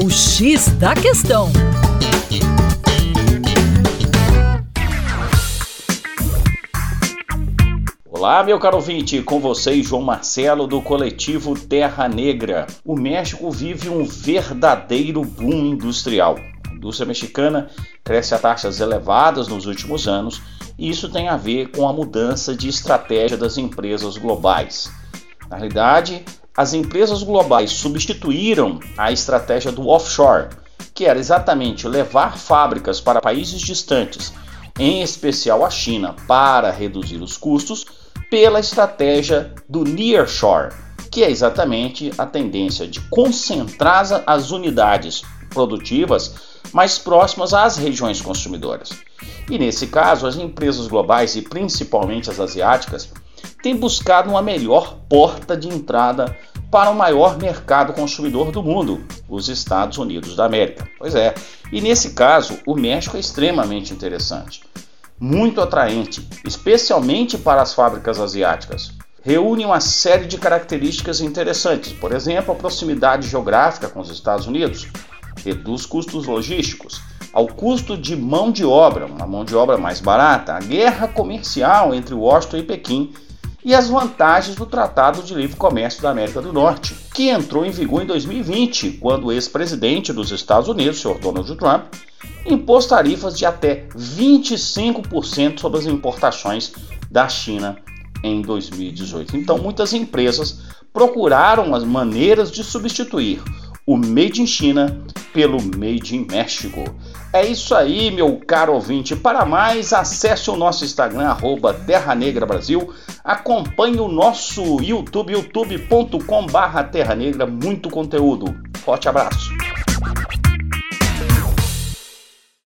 O X da Questão. Olá, meu caro ouvinte, com vocês, João Marcelo, do coletivo Terra Negra. O México vive um verdadeiro boom industrial. A indústria mexicana cresce a taxas elevadas nos últimos anos e isso tem a ver com a mudança de estratégia das empresas globais. Na realidade, as empresas globais substituíram a estratégia do offshore, que era exatamente levar fábricas para países distantes, em especial a China, para reduzir os custos pela estratégia do nearshore, que é exatamente a tendência de concentrar as unidades produtivas mais próximas às regiões consumidoras. E nesse caso, as empresas globais e principalmente as asiáticas têm buscado uma melhor porta de entrada para o maior mercado consumidor do mundo, os Estados Unidos da América. Pois é, e nesse caso, o México é extremamente interessante muito atraente, especialmente para as fábricas asiáticas. Reúne uma série de características interessantes, por exemplo, a proximidade geográfica com os Estados Unidos, reduz custos logísticos, ao custo de mão de obra, uma mão de obra mais barata, a guerra comercial entre Washington e Pequim e as vantagens do Tratado de Livre Comércio da América do Norte, que entrou em vigor em 2020, quando o ex-presidente dos Estados Unidos, Sr. Donald Trump, impôs tarifas de até 25% sobre as importações da China em 2018. Então, muitas empresas procuraram as maneiras de substituir o Made in China pelo Made in México. É isso aí, meu caro ouvinte. Para mais, acesse o nosso Instagram, arroba Terra Negra Brasil. Acompanhe o nosso YouTube, youtube.com Terra Negra. Muito conteúdo. Forte abraço.